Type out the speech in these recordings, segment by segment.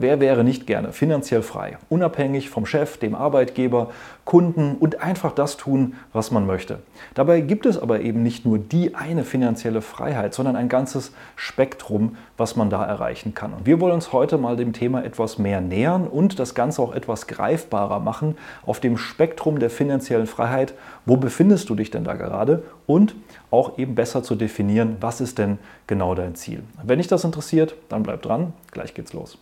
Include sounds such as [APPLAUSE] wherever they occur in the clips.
Wer wäre nicht gerne finanziell frei, unabhängig vom Chef, dem Arbeitgeber, Kunden und einfach das tun, was man möchte? Dabei gibt es aber eben nicht nur die eine finanzielle Freiheit, sondern ein ganzes Spektrum, was man da erreichen kann. Und wir wollen uns heute mal dem Thema etwas mehr nähern und das Ganze auch etwas greifbarer machen auf dem Spektrum der finanziellen Freiheit. Wo befindest du dich denn da gerade? Und auch eben besser zu definieren, was ist denn genau dein Ziel. Wenn dich das interessiert, dann bleib dran. Gleich geht's los.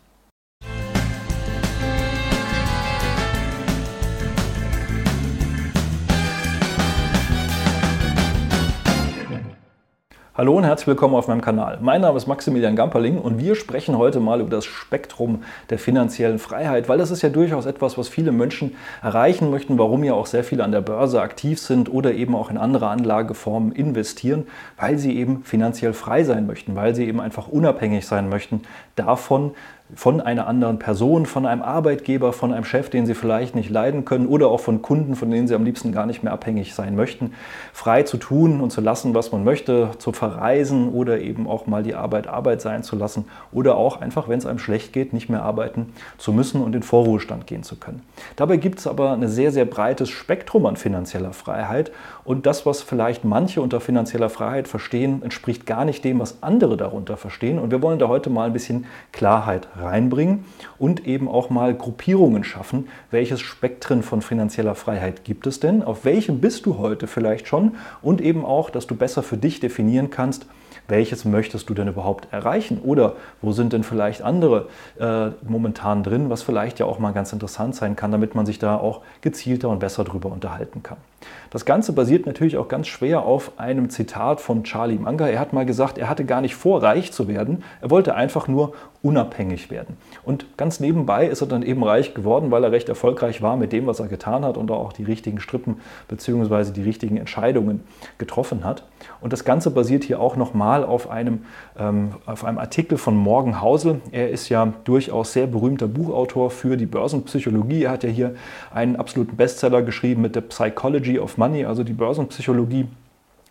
Hallo und herzlich willkommen auf meinem Kanal. Mein Name ist Maximilian Gamperling und wir sprechen heute mal über das Spektrum der finanziellen Freiheit, weil das ist ja durchaus etwas, was viele Menschen erreichen möchten, warum ja auch sehr viele an der Börse aktiv sind oder eben auch in andere Anlageformen investieren, weil sie eben finanziell frei sein möchten, weil sie eben einfach unabhängig sein möchten davon, von einer anderen Person, von einem Arbeitgeber, von einem Chef, den sie vielleicht nicht leiden können oder auch von Kunden, von denen sie am liebsten gar nicht mehr abhängig sein möchten, frei zu tun und zu lassen, was man möchte, zu verreisen oder eben auch mal die Arbeit Arbeit sein zu lassen oder auch einfach, wenn es einem schlecht geht, nicht mehr arbeiten zu müssen und in Vorruhestand gehen zu können. Dabei gibt es aber ein sehr, sehr breites Spektrum an finanzieller Freiheit und das, was vielleicht manche unter finanzieller Freiheit verstehen, entspricht gar nicht dem, was andere darunter verstehen und wir wollen da heute mal ein bisschen Klarheit reinbringen und eben auch mal Gruppierungen schaffen. Welches Spektren von finanzieller Freiheit gibt es denn? Auf welchem bist du heute vielleicht schon? Und eben auch, dass du besser für dich definieren kannst, welches möchtest du denn überhaupt erreichen? Oder wo sind denn vielleicht andere äh, momentan drin, was vielleicht ja auch mal ganz interessant sein kann, damit man sich da auch gezielter und besser drüber unterhalten kann. Das Ganze basiert natürlich auch ganz schwer auf einem Zitat von Charlie Munger. Er hat mal gesagt, er hatte gar nicht vor, reich zu werden. Er wollte einfach nur unabhängig werden. Und ganz nebenbei ist er dann eben reich geworden, weil er recht erfolgreich war mit dem, was er getan hat und auch die richtigen Strippen bzw. die richtigen Entscheidungen getroffen hat. Und das Ganze basiert hier auch nochmal auf einem, ähm, auf einem Artikel von Morgan Housel. Er ist ja durchaus sehr berühmter Buchautor für die Börsenpsychologie. Er hat ja hier einen absoluten Bestseller geschrieben mit der Psychology of Money, also die Börsenpsychologie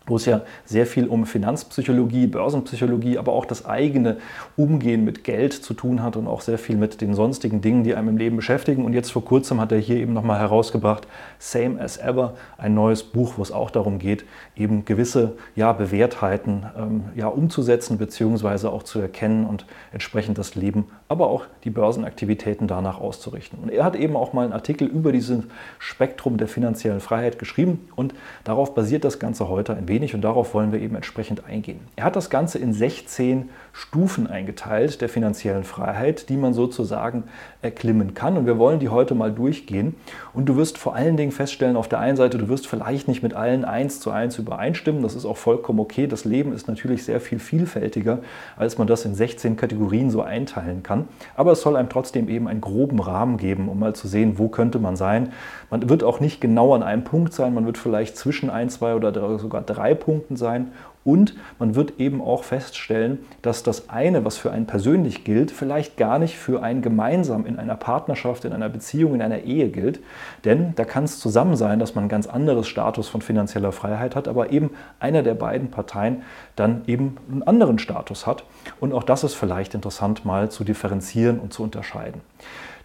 wo es ja sehr viel um Finanzpsychologie, Börsenpsychologie, aber auch das eigene Umgehen mit Geld zu tun hat und auch sehr viel mit den sonstigen Dingen, die einem im Leben beschäftigen. Und jetzt vor kurzem hat er hier eben nochmal herausgebracht, Same as Ever, ein neues Buch, wo es auch darum geht, eben gewisse ja, Bewährtheiten ähm, ja, umzusetzen bzw. auch zu erkennen und entsprechend das Leben, aber auch die Börsenaktivitäten danach auszurichten. Und er hat eben auch mal einen Artikel über dieses Spektrum der finanziellen Freiheit geschrieben und darauf basiert das Ganze heute ein wenig wenig und darauf wollen wir eben entsprechend eingehen. Er hat das Ganze in 16 Stufen eingeteilt der finanziellen Freiheit, die man sozusagen erklimmen kann. Und wir wollen die heute mal durchgehen. Und du wirst vor allen Dingen feststellen, auf der einen Seite, du wirst vielleicht nicht mit allen eins zu eins übereinstimmen. Das ist auch vollkommen okay. Das Leben ist natürlich sehr viel vielfältiger, als man das in 16 Kategorien so einteilen kann. Aber es soll einem trotzdem eben einen groben Rahmen geben, um mal zu sehen, wo könnte man sein. Man wird auch nicht genau an einem Punkt sein. Man wird vielleicht zwischen ein, zwei oder sogar drei Punkten sein und man wird eben auch feststellen, dass das eine, was für einen persönlich gilt, vielleicht gar nicht für einen gemeinsam in einer Partnerschaft, in einer Beziehung, in einer Ehe gilt. Denn da kann es zusammen sein, dass man ein ganz anderes Status von finanzieller Freiheit hat, aber eben einer der beiden Parteien dann eben einen anderen Status hat. Und auch das ist vielleicht interessant mal zu differenzieren und zu unterscheiden.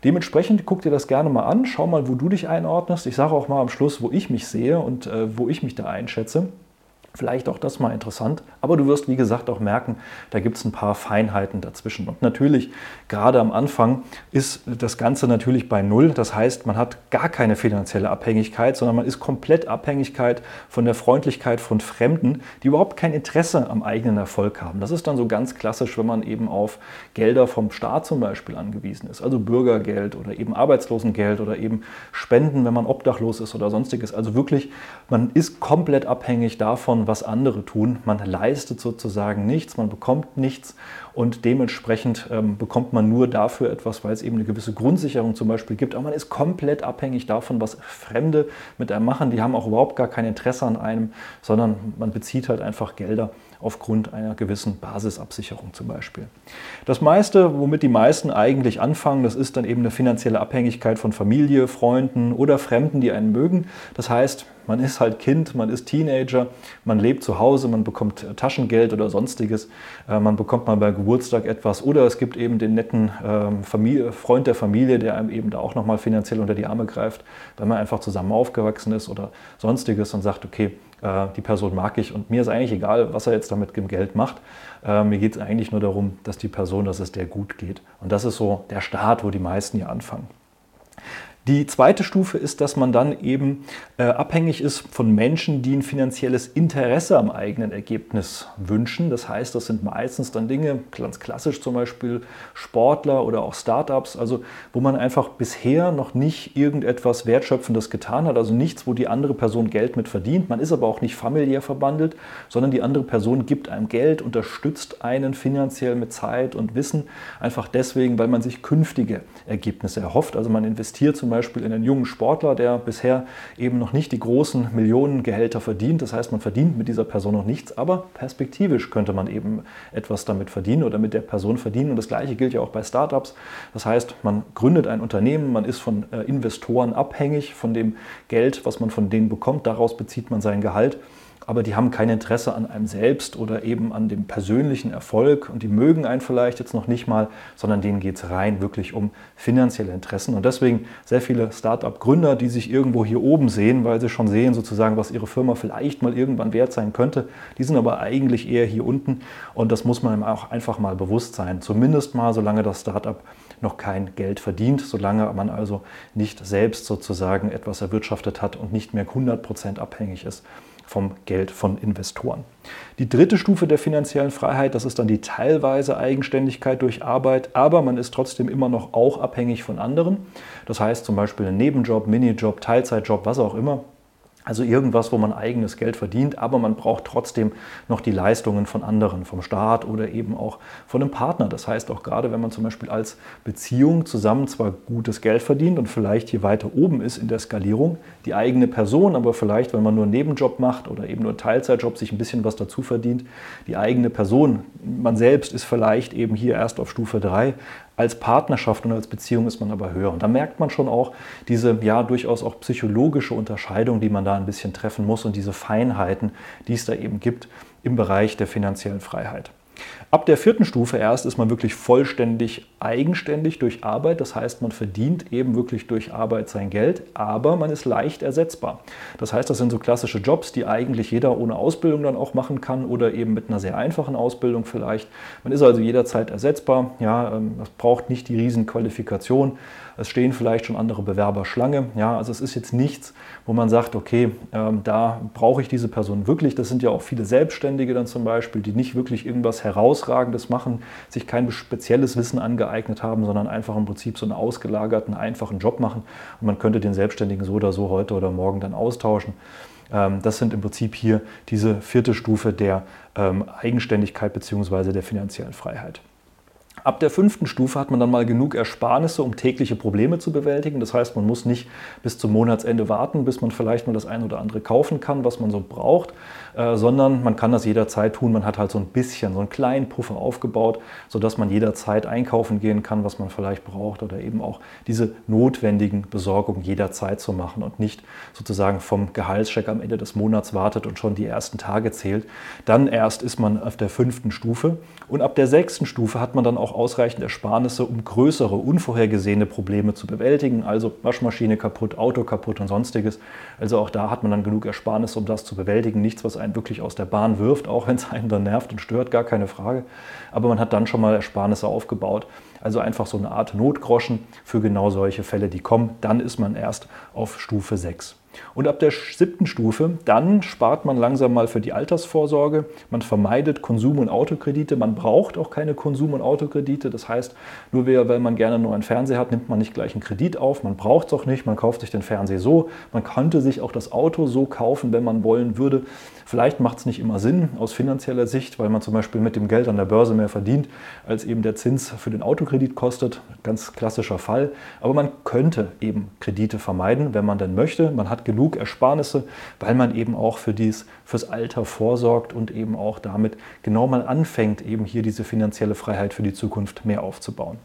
Dementsprechend guck dir das gerne mal an, schau mal, wo du dich einordnest. Ich sage auch mal am Schluss, wo ich mich sehe und äh, wo ich mich da einschätze. Vielleicht auch das mal interessant, aber du wirst, wie gesagt, auch merken, da gibt es ein paar Feinheiten dazwischen. Und natürlich, gerade am Anfang ist das Ganze natürlich bei Null. Das heißt, man hat gar keine finanzielle Abhängigkeit, sondern man ist komplett Abhängigkeit von der Freundlichkeit von Fremden, die überhaupt kein Interesse am eigenen Erfolg haben. Das ist dann so ganz klassisch, wenn man eben auf Gelder vom Staat zum Beispiel angewiesen ist, also Bürgergeld oder eben Arbeitslosengeld oder eben Spenden, wenn man obdachlos ist oder sonstiges. Also wirklich, man ist komplett abhängig davon, was andere tun. Man leistet sozusagen nichts, man bekommt nichts und dementsprechend ähm, bekommt man nur dafür etwas, weil es eben eine gewisse Grundsicherung zum Beispiel gibt. Aber man ist komplett abhängig davon, was Fremde mit einem machen. Die haben auch überhaupt gar kein Interesse an einem, sondern man bezieht halt einfach Gelder aufgrund einer gewissen Basisabsicherung zum Beispiel. Das meiste, womit die meisten eigentlich anfangen, das ist dann eben eine finanzielle Abhängigkeit von Familie, Freunden oder Fremden, die einen mögen. Das heißt, man ist halt Kind, man ist Teenager, man lebt zu Hause, man bekommt äh, Taschengeld oder sonstiges, äh, man bekommt mal bei Geburtstag etwas oder es gibt eben den netten ähm, Familie, Freund der Familie, der einem eben da auch nochmal finanziell unter die Arme greift, wenn man einfach zusammen aufgewachsen ist oder sonstiges und sagt, okay, äh, die Person mag ich und mir ist eigentlich egal, was er jetzt damit im Geld macht. Mir geht es eigentlich nur darum, dass die Person, dass es der gut geht. Und das ist so der Start, wo die meisten hier anfangen. Die zweite Stufe ist, dass man dann eben äh, abhängig ist von Menschen, die ein finanzielles Interesse am eigenen Ergebnis wünschen. Das heißt, das sind meistens dann Dinge, ganz klassisch zum Beispiel Sportler oder auch Startups, also wo man einfach bisher noch nicht irgendetwas Wertschöpfendes getan hat, also nichts, wo die andere Person Geld mit verdient. Man ist aber auch nicht familiär verbandelt, sondern die andere Person gibt einem Geld, unterstützt einen finanziell mit Zeit und Wissen, einfach deswegen, weil man sich künftige Ergebnisse erhofft. Also man investiert zum Beispiel in einen jungen Sportler, der bisher eben noch nicht die großen Millionengehälter verdient. Das heißt, man verdient mit dieser Person noch nichts, aber perspektivisch könnte man eben etwas damit verdienen oder mit der Person verdienen. Und das Gleiche gilt ja auch bei Startups. Das heißt, man gründet ein Unternehmen, man ist von äh, Investoren abhängig, von dem Geld, was man von denen bekommt. Daraus bezieht man sein Gehalt aber die haben kein Interesse an einem selbst oder eben an dem persönlichen Erfolg und die mögen einen vielleicht jetzt noch nicht mal, sondern denen geht es rein wirklich um finanzielle Interessen. Und deswegen sehr viele Start-up-Gründer, die sich irgendwo hier oben sehen, weil sie schon sehen sozusagen, was ihre Firma vielleicht mal irgendwann wert sein könnte, die sind aber eigentlich eher hier unten und das muss man auch einfach mal bewusst sein. Zumindest mal, solange das Start-up noch kein Geld verdient, solange man also nicht selbst sozusagen etwas erwirtschaftet hat und nicht mehr 100% abhängig ist vom Geld von Investoren. Die dritte Stufe der finanziellen Freiheit, das ist dann die teilweise Eigenständigkeit durch Arbeit, aber man ist trotzdem immer noch auch abhängig von anderen. Das heißt zum Beispiel ein Nebenjob, Minijob, Teilzeitjob, was auch immer. Also irgendwas, wo man eigenes Geld verdient, aber man braucht trotzdem noch die Leistungen von anderen, vom Staat oder eben auch von einem Partner. Das heißt auch gerade, wenn man zum Beispiel als Beziehung zusammen zwar gutes Geld verdient und vielleicht hier weiter oben ist in der Skalierung, die eigene Person, aber vielleicht, wenn man nur einen Nebenjob macht oder eben nur einen Teilzeitjob, sich ein bisschen was dazu verdient, die eigene Person, man selbst ist vielleicht eben hier erst auf Stufe 3, als Partnerschaft und als Beziehung ist man aber höher. Und da merkt man schon auch diese ja durchaus auch psychologische Unterscheidung, die man da ein bisschen treffen muss und diese Feinheiten, die es da eben gibt im Bereich der finanziellen Freiheit. Ab der vierten Stufe erst ist man wirklich vollständig eigenständig durch Arbeit. Das heißt, man verdient eben wirklich durch Arbeit sein Geld, aber man ist leicht ersetzbar. Das heißt, das sind so klassische Jobs, die eigentlich jeder ohne Ausbildung dann auch machen kann oder eben mit einer sehr einfachen Ausbildung vielleicht. Man ist also jederzeit ersetzbar. Ja, ähm, das braucht nicht die Riesenqualifikation. Es stehen vielleicht schon andere Bewerber Schlange. Ja, also es ist jetzt nichts, wo man sagt, okay, ähm, da brauche ich diese Person wirklich. Das sind ja auch viele Selbstständige dann zum Beispiel, die nicht wirklich irgendwas Herausragendes machen, sich kein spezielles Wissen angeeignet haben, sondern einfach im Prinzip so einen ausgelagerten, einfachen Job machen. Und man könnte den Selbstständigen so oder so heute oder morgen dann austauschen. Ähm, das sind im Prinzip hier diese vierte Stufe der ähm, Eigenständigkeit bzw. der finanziellen Freiheit. Ab der fünften Stufe hat man dann mal genug Ersparnisse, um tägliche Probleme zu bewältigen. Das heißt, man muss nicht bis zum Monatsende warten, bis man vielleicht mal das ein oder andere kaufen kann, was man so braucht, äh, sondern man kann das jederzeit tun. Man hat halt so ein bisschen, so einen kleinen Puffer aufgebaut, sodass man jederzeit einkaufen gehen kann, was man vielleicht braucht oder eben auch diese notwendigen Besorgungen jederzeit zu machen und nicht sozusagen vom Gehaltscheck am Ende des Monats wartet und schon die ersten Tage zählt. Dann erst ist man auf der fünften Stufe und ab der sechsten Stufe hat man dann auch ausreichend Ersparnisse, um größere, unvorhergesehene Probleme zu bewältigen. Also Waschmaschine kaputt, Auto kaputt und sonstiges. Also auch da hat man dann genug Ersparnisse, um das zu bewältigen. Nichts, was einen wirklich aus der Bahn wirft, auch wenn es einen dann nervt und stört, gar keine Frage. Aber man hat dann schon mal Ersparnisse aufgebaut. Also einfach so eine Art Notgroschen für genau solche Fälle, die kommen. Dann ist man erst auf Stufe 6. Und ab der siebten Stufe, dann spart man langsam mal für die Altersvorsorge. Man vermeidet Konsum- und Autokredite. Man braucht auch keine Konsum- und Autokredite. Das heißt, nur weil man gerne nur einen Fernseher hat, nimmt man nicht gleich einen Kredit auf. Man braucht es auch nicht. Man kauft sich den Fernseher so. Man könnte sich auch das Auto so kaufen, wenn man wollen würde. Vielleicht macht es nicht immer Sinn aus finanzieller Sicht, weil man zum Beispiel mit dem Geld an der Börse mehr verdient, als eben der Zins für den Autokredit kostet. Ganz klassischer Fall. Aber man könnte eben Kredite vermeiden, wenn man denn möchte. Man hat genug Ersparnisse, weil man eben auch für dies, fürs Alter vorsorgt und eben auch damit genau mal anfängt, eben hier diese finanzielle Freiheit für die Zukunft mehr aufzubauen.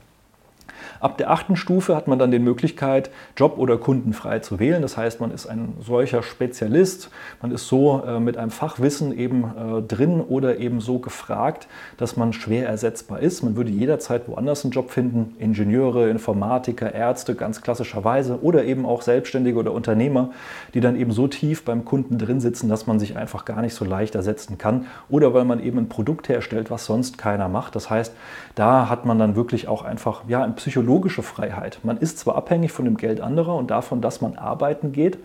Ab der achten Stufe hat man dann die Möglichkeit, Job oder Kunden frei zu wählen. Das heißt, man ist ein solcher Spezialist, man ist so äh, mit einem Fachwissen eben äh, drin oder eben so gefragt, dass man schwer ersetzbar ist. Man würde jederzeit woanders einen Job finden, Ingenieure, Informatiker, Ärzte ganz klassischerweise oder eben auch Selbstständige oder Unternehmer, die dann eben so tief beim Kunden drin sitzen, dass man sich einfach gar nicht so leicht ersetzen kann oder weil man eben ein Produkt herstellt, was sonst keiner macht. Das heißt, da hat man dann wirklich auch einfach ja, ein psychologisches psychologische Freiheit. Man ist zwar abhängig von dem Geld anderer und davon, dass man arbeiten geht,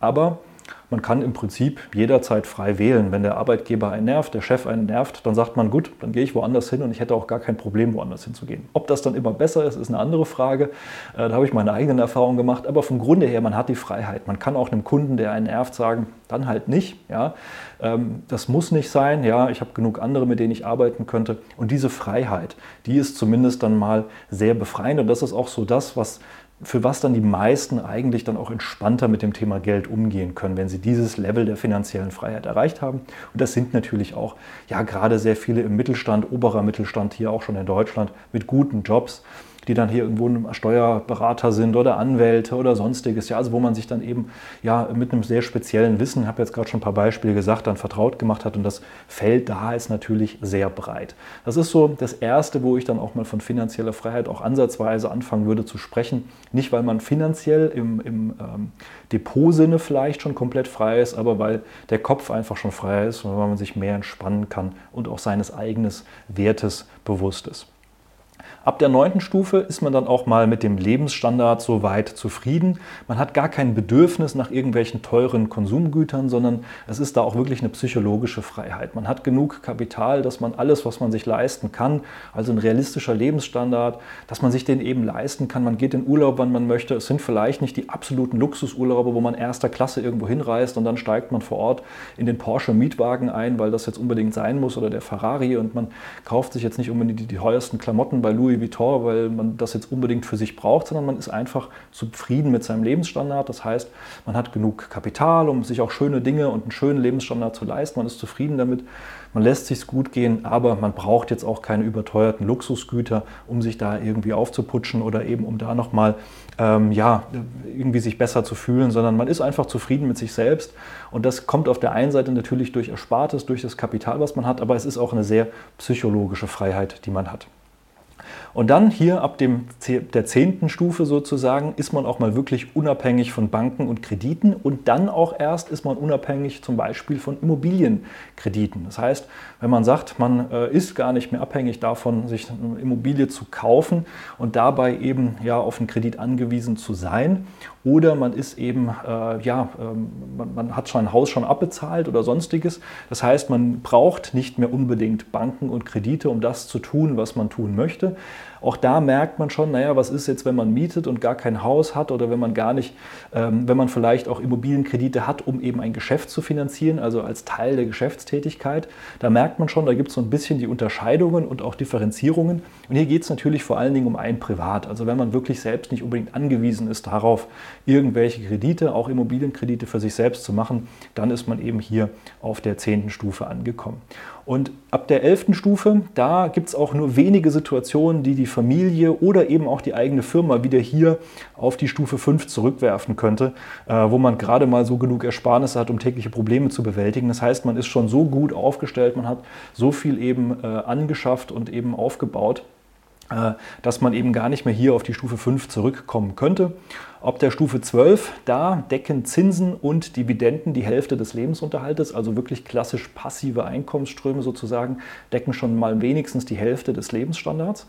aber man kann im Prinzip jederzeit frei wählen. Wenn der Arbeitgeber einen nervt, der Chef einen nervt, dann sagt man, gut, dann gehe ich woanders hin und ich hätte auch gar kein Problem, woanders hinzugehen. Ob das dann immer besser ist, ist eine andere Frage. Äh, da habe ich meine eigenen Erfahrungen gemacht. Aber vom Grunde her, man hat die Freiheit. Man kann auch einem Kunden, der einen nervt, sagen, dann halt nicht. Ja, ähm, das muss nicht sein. Ja, ich habe genug andere, mit denen ich arbeiten könnte. Und diese Freiheit, die ist zumindest dann mal sehr befreiend. Und das ist auch so das, was für was dann die meisten eigentlich dann auch entspannter mit dem Thema Geld umgehen können, wenn sie dieses Level der finanziellen Freiheit erreicht haben. Und das sind natürlich auch ja gerade sehr viele im Mittelstand, oberer Mittelstand hier auch schon in Deutschland mit guten Jobs die dann hier irgendwo Steuerberater sind oder Anwälte oder sonstiges. Ja, also wo man sich dann eben ja mit einem sehr speziellen Wissen, ich habe jetzt gerade schon ein paar Beispiele gesagt, dann vertraut gemacht hat und das Feld da ist natürlich sehr breit. Das ist so das Erste, wo ich dann auch mal von finanzieller Freiheit auch ansatzweise anfangen würde zu sprechen. Nicht, weil man finanziell im, im ähm, Depotsinne vielleicht schon komplett frei ist, aber weil der Kopf einfach schon frei ist und weil man sich mehr entspannen kann und auch seines eigenen Wertes bewusst ist. Ab der neunten Stufe ist man dann auch mal mit dem Lebensstandard so weit zufrieden. Man hat gar kein Bedürfnis nach irgendwelchen teuren Konsumgütern, sondern es ist da auch wirklich eine psychologische Freiheit. Man hat genug Kapital, dass man alles, was man sich leisten kann, also ein realistischer Lebensstandard, dass man sich den eben leisten kann. Man geht in Urlaub, wann man möchte. Es sind vielleicht nicht die absoluten Luxusurlaube, wo man erster Klasse irgendwo hinreist und dann steigt man vor Ort in den Porsche Mietwagen ein, weil das jetzt unbedingt sein muss oder der Ferrari und man kauft sich jetzt nicht unbedingt die, die teuersten Klamotten bei Louis Louis Vuitton, weil man das jetzt unbedingt für sich braucht, sondern man ist einfach zufrieden mit seinem Lebensstandard. Das heißt, man hat genug Kapital, um sich auch schöne Dinge und einen schönen Lebensstandard zu leisten. Man ist zufrieden damit, man lässt sich gut gehen, aber man braucht jetzt auch keine überteuerten Luxusgüter, um sich da irgendwie aufzuputschen oder eben um da nochmal ähm, ja, irgendwie sich besser zu fühlen, sondern man ist einfach zufrieden mit sich selbst. Und das kommt auf der einen Seite natürlich durch Erspartes, durch das Kapital, was man hat, aber es ist auch eine sehr psychologische Freiheit, die man hat. Und dann hier ab dem, der zehnten Stufe sozusagen ist man auch mal wirklich unabhängig von Banken und Krediten und dann auch erst ist man unabhängig zum Beispiel von Immobilienkrediten. Das heißt, wenn man sagt, man äh, ist gar nicht mehr abhängig davon, sich eine Immobilie zu kaufen und dabei eben ja auf einen Kredit angewiesen zu sein oder man ist eben, äh, ja, ähm, man, man, hat schon ein Haus schon abbezahlt oder sonstiges. Das heißt, man braucht nicht mehr unbedingt Banken und Kredite, um das zu tun, was man tun möchte. Auch da merkt man schon, naja, was ist jetzt, wenn man mietet und gar kein Haus hat oder wenn man gar nicht, ähm, wenn man vielleicht auch Immobilienkredite hat, um eben ein Geschäft zu finanzieren, also als Teil der Geschäftstätigkeit. Da merkt man schon, da gibt es so ein bisschen die Unterscheidungen und auch Differenzierungen. Und hier geht es natürlich vor allen Dingen um ein Privat. Also wenn man wirklich selbst nicht unbedingt angewiesen ist darauf, irgendwelche Kredite, auch Immobilienkredite für sich selbst zu machen, dann ist man eben hier auf der zehnten Stufe angekommen. Und ab der elften Stufe, da gibt es auch nur wenige Situationen, die die Familie oder eben auch die eigene Firma wieder hier auf die Stufe 5 zurückwerfen könnte, äh, wo man gerade mal so genug Ersparnisse hat, um tägliche Probleme zu bewältigen. Das heißt, man ist schon so gut aufgestellt, man hat so viel eben äh, angeschafft und eben aufgebaut, dass man eben gar nicht mehr hier auf die Stufe 5 zurückkommen könnte. Ob der Stufe 12, da decken Zinsen und Dividenden die Hälfte des Lebensunterhaltes, also wirklich klassisch passive Einkommensströme sozusagen, decken schon mal wenigstens die Hälfte des Lebensstandards.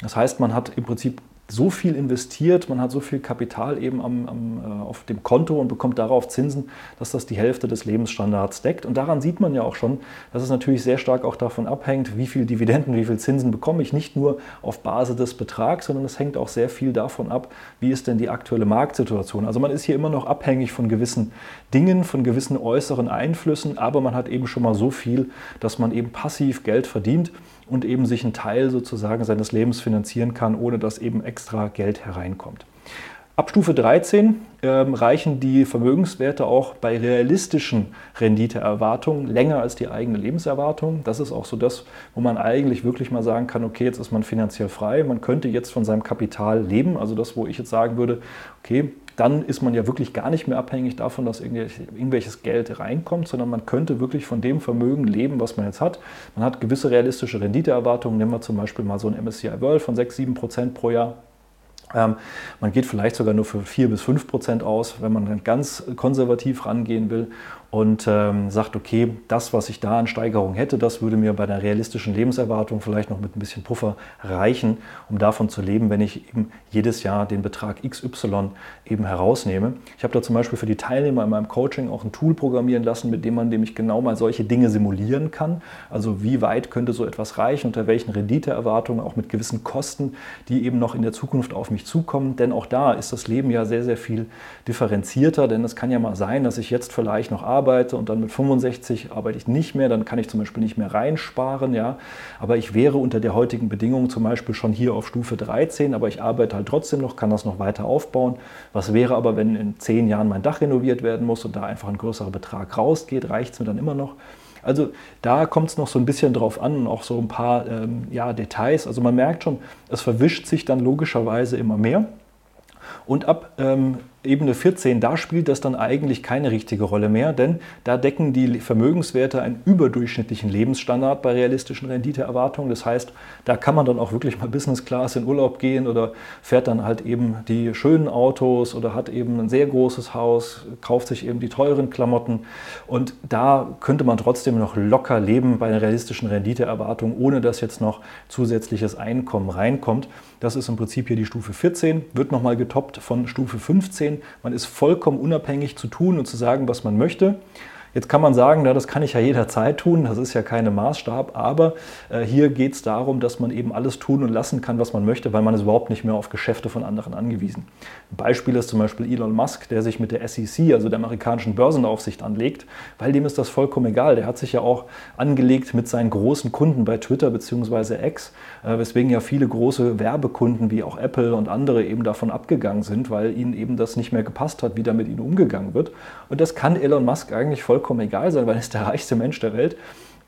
Das heißt, man hat im Prinzip so viel investiert, man hat so viel Kapital eben am, am, äh, auf dem Konto und bekommt darauf Zinsen, dass das die Hälfte des Lebensstandards deckt. Und daran sieht man ja auch schon, dass es natürlich sehr stark auch davon abhängt, wie viel Dividenden, wie viel Zinsen bekomme ich, nicht nur auf Basis des Betrags, sondern es hängt auch sehr viel davon ab, wie ist denn die aktuelle Marktsituation. Also man ist hier immer noch abhängig von gewissen Dingen, von gewissen äußeren Einflüssen, aber man hat eben schon mal so viel, dass man eben passiv Geld verdient und eben sich einen Teil sozusagen seines Lebens finanzieren kann, ohne dass eben extra Geld hereinkommt. Ab Stufe 13 ähm, reichen die Vermögenswerte auch bei realistischen Renditeerwartungen länger als die eigene Lebenserwartung. Das ist auch so das, wo man eigentlich wirklich mal sagen kann, okay, jetzt ist man finanziell frei, man könnte jetzt von seinem Kapital leben. Also das, wo ich jetzt sagen würde, okay, dann ist man ja wirklich gar nicht mehr abhängig davon, dass irgendwelches Geld reinkommt, sondern man könnte wirklich von dem Vermögen leben, was man jetzt hat. Man hat gewisse realistische Renditeerwartungen, nehmen wir zum Beispiel mal so ein MSCI World von 6, 7 Prozent pro Jahr man geht vielleicht sogar nur für 4 bis 5 Prozent aus, wenn man dann ganz konservativ rangehen will und ähm, sagt, okay, das, was ich da an Steigerung hätte, das würde mir bei einer realistischen Lebenserwartung vielleicht noch mit ein bisschen Puffer reichen, um davon zu leben, wenn ich eben jedes Jahr den Betrag XY eben herausnehme. Ich habe da zum Beispiel für die Teilnehmer in meinem Coaching auch ein Tool programmieren lassen, mit dem man nämlich genau mal solche Dinge simulieren kann. Also wie weit könnte so etwas reichen, unter welchen Renditeerwartungen, auch mit gewissen Kosten, die eben noch in der Zukunft auf mich zukommen. Denn auch da ist das Leben ja sehr, sehr viel differenzierter, denn es kann ja mal sein, dass ich jetzt vielleicht noch arbeite, arbeite und dann mit 65 arbeite ich nicht mehr, dann kann ich zum Beispiel nicht mehr reinsparen, ja. Aber ich wäre unter der heutigen Bedingung zum Beispiel schon hier auf Stufe 13, aber ich arbeite halt trotzdem noch, kann das noch weiter aufbauen. Was wäre aber, wenn in zehn Jahren mein Dach renoviert werden muss und da einfach ein größerer Betrag rausgeht, reicht es mir dann immer noch? Also da kommt es noch so ein bisschen drauf an und auch so ein paar ähm, ja, Details. Also man merkt schon, es verwischt sich dann logischerweise immer mehr. Und ab ähm, Ebene 14, da spielt das dann eigentlich keine richtige Rolle mehr, denn da decken die Vermögenswerte einen überdurchschnittlichen Lebensstandard bei realistischen Renditeerwartungen. Das heißt, da kann man dann auch wirklich mal Business Class in Urlaub gehen oder fährt dann halt eben die schönen Autos oder hat eben ein sehr großes Haus, kauft sich eben die teuren Klamotten und da könnte man trotzdem noch locker leben bei einer realistischen Renditeerwartung, ohne dass jetzt noch zusätzliches Einkommen reinkommt. Das ist im Prinzip hier die Stufe 14, wird nochmal getoppt von Stufe 15 sehen, man ist vollkommen unabhängig zu tun und zu sagen, was man möchte. Jetzt kann man sagen, na, das kann ich ja jederzeit tun, das ist ja keine Maßstab, aber äh, hier geht es darum, dass man eben alles tun und lassen kann, was man möchte, weil man ist überhaupt nicht mehr auf Geschäfte von anderen angewiesen. Ein Beispiel ist zum Beispiel Elon Musk, der sich mit der SEC, also der amerikanischen Börsenaufsicht, anlegt, weil dem ist das vollkommen egal. Der hat sich ja auch angelegt mit seinen großen Kunden bei Twitter bzw. X, äh, weswegen ja viele große Werbekunden wie auch Apple und andere eben davon abgegangen sind, weil ihnen eben das nicht mehr gepasst hat, wie da mit ihnen umgegangen wird. Und das kann Elon Musk eigentlich vollkommen vollkommen egal sein, [LAUGHS] weil er ist der reichste Mensch der Welt.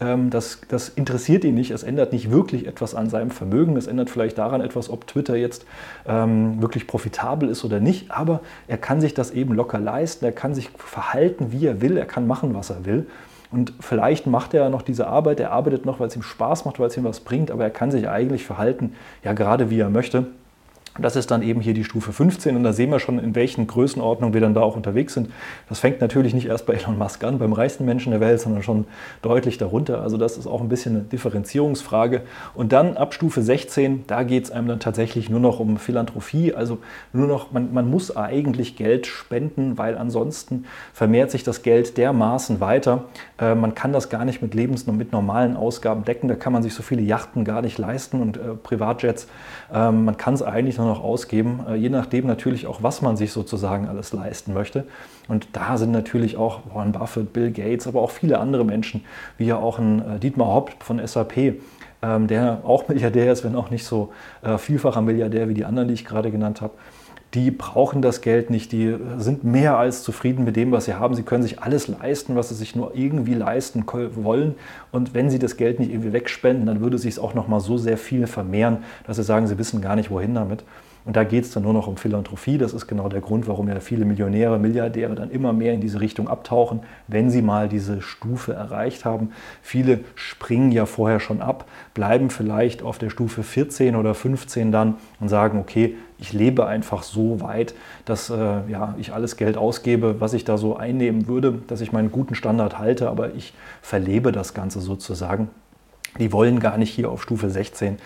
Ähm, das, das, interessiert ihn nicht. Es ändert nicht wirklich etwas an seinem Vermögen. Es ändert vielleicht daran etwas, ob Twitter jetzt ähm, wirklich profitabel ist oder nicht. Aber er kann sich das eben locker leisten. Er kann sich verhalten, wie er will. Er kann machen, was er will. Und vielleicht macht er noch diese Arbeit. Er arbeitet noch, weil es ihm Spaß macht, weil es ihm was bringt. Aber er kann sich eigentlich verhalten, ja, gerade wie er möchte. Das ist dann eben hier die Stufe 15 und da sehen wir schon, in welchen Größenordnungen wir dann da auch unterwegs sind. Das fängt natürlich nicht erst bei Elon Musk an, beim reichsten Menschen der Welt, sondern schon deutlich darunter. Also das ist auch ein bisschen eine Differenzierungsfrage. Und dann ab Stufe 16, da geht es einem dann tatsächlich nur noch um Philanthropie. Also nur noch, man, man muss eigentlich Geld spenden, weil ansonsten vermehrt sich das Geld dermaßen weiter. Äh, man kann das gar nicht mit Lebens- und mit normalen Ausgaben decken. Da kann man sich so viele Yachten gar nicht leisten und äh, Privatjets. Äh, man kann es eigentlich nur noch ausgeben, äh, je nachdem natürlich auch, was man sich sozusagen alles leisten möchte. Und da sind natürlich auch Warren Buffett, Bill Gates, aber auch viele andere Menschen, wie ja auch ein äh, Dietmar Haupt von SAP, ähm, der auch Milliardär ist, wenn auch nicht so äh, vielfacher Milliardär wie die anderen, die ich gerade genannt habe die brauchen das Geld nicht, die sind mehr als zufrieden mit dem, was sie haben. Sie können sich alles leisten, was sie sich nur irgendwie leisten wollen. Und wenn sie das Geld nicht irgendwie wegspenden, dann würde sich es auch noch mal so sehr viel vermehren, dass sie sagen, sie wissen gar nicht, wohin damit. Und da geht es dann nur noch um Philanthropie. Das ist genau der Grund, warum ja viele Millionäre, Milliardäre dann immer mehr in diese Richtung abtauchen, wenn sie mal diese Stufe erreicht haben. Viele springen ja vorher schon ab, bleiben vielleicht auf der Stufe 14 oder 15 dann und sagen, okay, ich lebe einfach so weit, dass äh, ja, ich alles Geld ausgebe, was ich da so einnehmen würde, dass ich meinen guten Standard halte, aber ich verlebe das Ganze sozusagen. Die wollen gar nicht hier auf Stufe 16.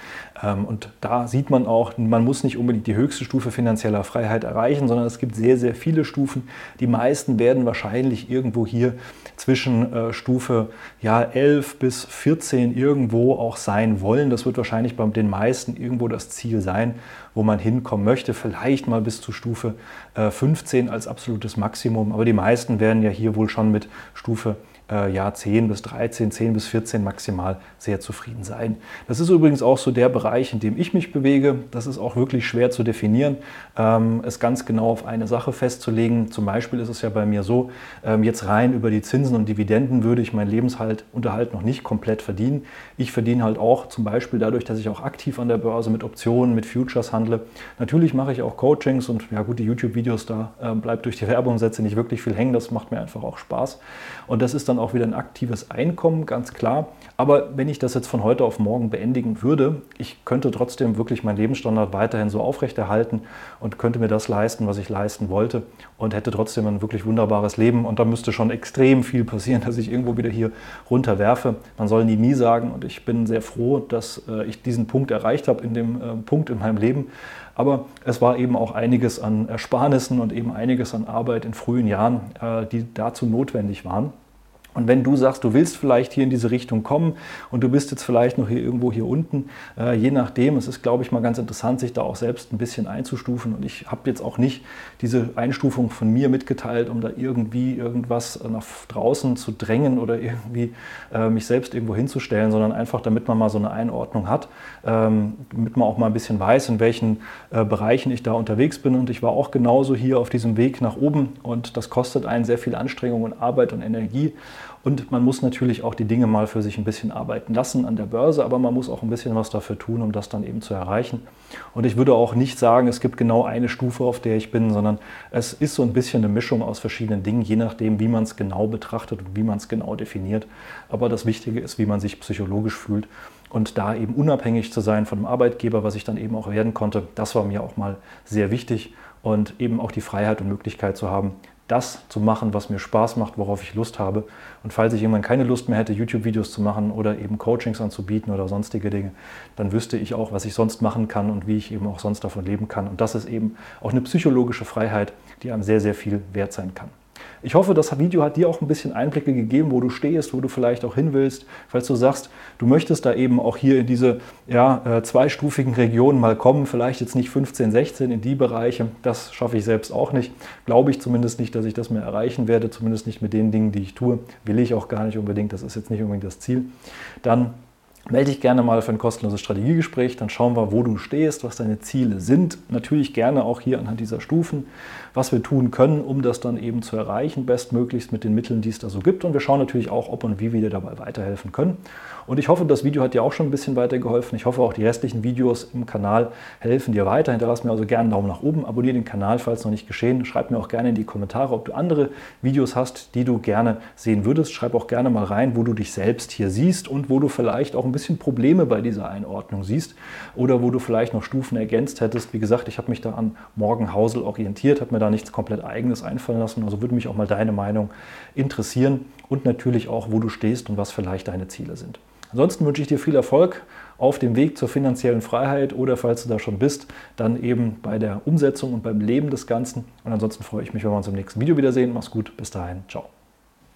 Ähm, und da sieht man auch, man muss nicht unbedingt die höchste Stufe finanzieller Freiheit erreichen, sondern es gibt sehr, sehr viele Stufen. Die meisten werden wahrscheinlich irgendwo hier zwischen äh, Stufe ja, 11 bis 14 irgendwo auch sein wollen. Das wird wahrscheinlich bei den meisten irgendwo das Ziel sein, wo man hinkommen möchte. Vielleicht mal bis zu Stufe 15 äh, als absolutes Maximum. Aber die meisten werden ja hier wohl schon mit Stufe äh, Jahr 10 bis 13, 10 bis 14 maximal sehr zufrieden sein. Das ist übrigens auch so der Bereich, in dem ich mich bewege. Das ist auch wirklich schwer zu definieren, ähm, es ganz genau auf eine Sache festzulegen. Zum Beispiel ist es ja bei mir so, ähm, jetzt rein über die Zinsen und Dividenden würde ich meinen Lebensunterhalt noch nicht komplett verdienen. Ich verdiene halt auch zum Beispiel dadurch, dass ich auch aktiv an der Börse mit Optionen, mit Futures handle. Natürlich mache ich auch Coachings und ja gut, die YouTube-Videos, da äh, bleibt durch die Werbeumsätze nicht wirklich viel hängen. Das macht mir einfach auch Spaß. Und das ist dann auch wieder ein aktives Einkommen, ganz klar. Aber wenn ich das jetzt von heute auf morgen beendigen würde, ich könnte trotzdem wirklich meinen Lebensstandard weiterhin so aufrechterhalten und könnte mir das leisten, was ich leisten wollte und hätte trotzdem ein wirklich wunderbares Leben. Und da müsste schon extrem viel passieren, [LAUGHS] dass ich irgendwo wieder hier runterwerfe. Man soll nie nie sagen und ich bin sehr froh, dass äh, ich diesen Punkt erreicht habe in dem äh, Punkt in meinem Leben. Aber es war eben auch einiges an Ersparnissen und eben einiges an Arbeit in frühen Jahren, äh, die dazu notwendig waren. Und wenn du sagst, du willst vielleicht hier in diese Richtung kommen und du bist jetzt vielleicht noch hier irgendwo hier unten, äh, je nachdem, es ist, glaube ich, mal ganz interessant, sich da auch selbst ein bisschen einzustufen. Und ich habe jetzt auch nicht diese Einstufung von mir mitgeteilt, um da irgendwie irgendwas nach draußen zu drängen oder irgendwie äh, mich selbst irgendwo hinzustellen, sondern einfach, damit man mal so eine Einordnung hat, ähm, damit man auch mal ein bisschen weiß, in welchen äh, Bereichen ich da unterwegs bin. Und ich war auch genauso hier auf diesem Weg nach oben und das kostet einen sehr viel Anstrengung und Arbeit und Energie. Und man muss natürlich auch die Dinge mal für sich ein bisschen arbeiten lassen an der Börse, aber man muss auch ein bisschen was dafür tun, um das dann eben zu erreichen. Und ich würde auch nicht sagen, es gibt genau eine Stufe, auf der ich bin, sondern es ist so ein bisschen eine Mischung aus verschiedenen Dingen, je nachdem, wie man es genau betrachtet und wie man es genau definiert. Aber das Wichtige ist, wie man sich psychologisch fühlt. Und da eben unabhängig zu sein von dem Arbeitgeber, was ich dann eben auch werden konnte, das war mir auch mal sehr wichtig. Und eben auch die Freiheit und Möglichkeit zu haben, das zu machen, was mir Spaß macht, worauf ich Lust habe. Und falls ich irgendwann keine Lust mehr hätte, YouTube-Videos zu machen oder eben Coachings anzubieten oder sonstige Dinge, dann wüsste ich auch, was ich sonst machen kann und wie ich eben auch sonst davon leben kann. Und das ist eben auch eine psychologische Freiheit, die einem sehr, sehr viel wert sein kann. Ich hoffe, das Video hat dir auch ein bisschen Einblicke gegeben, wo du stehst, wo du vielleicht auch hin willst. Falls du sagst, du möchtest da eben auch hier in diese ja, äh, zweistufigen Regionen mal kommen, vielleicht jetzt nicht 15, 16 in die Bereiche, das schaffe ich selbst auch nicht. Glaube ich zumindest nicht, dass ich das mehr erreichen werde, zumindest nicht mit den Dingen, die ich tue. Will ich auch gar nicht unbedingt, das ist jetzt nicht unbedingt das Ziel. Dann Melde dich gerne mal für ein kostenloses Strategiegespräch, dann schauen wir, wo du stehst, was deine Ziele sind. Natürlich gerne auch hier anhand dieser Stufen, was wir tun können, um das dann eben zu erreichen, bestmöglichst mit den Mitteln, die es da so gibt. Und wir schauen natürlich auch, ob und wie wir dir dabei weiterhelfen können. Und ich hoffe, das Video hat dir auch schon ein bisschen weitergeholfen. Ich hoffe, auch die restlichen Videos im Kanal helfen dir weiter. Hinterlass mir also gerne einen Daumen nach oben, abonniere den Kanal, falls noch nicht geschehen. Schreib mir auch gerne in die Kommentare, ob du andere Videos hast, die du gerne sehen würdest. Schreib auch gerne mal rein, wo du dich selbst hier siehst und wo du vielleicht auch ein bisschen Probleme bei dieser Einordnung siehst oder wo du vielleicht noch Stufen ergänzt hättest. Wie gesagt, ich habe mich da an Morgen Hausel orientiert, habe mir da nichts komplett eigenes einfallen lassen. Also würde mich auch mal deine Meinung interessieren und natürlich auch, wo du stehst und was vielleicht deine Ziele sind. Ansonsten wünsche ich dir viel Erfolg auf dem Weg zur finanziellen Freiheit oder falls du da schon bist, dann eben bei der Umsetzung und beim Leben des Ganzen. Und ansonsten freue ich mich, wenn wir uns im nächsten Video wiedersehen. Mach's gut, bis dahin, ciao.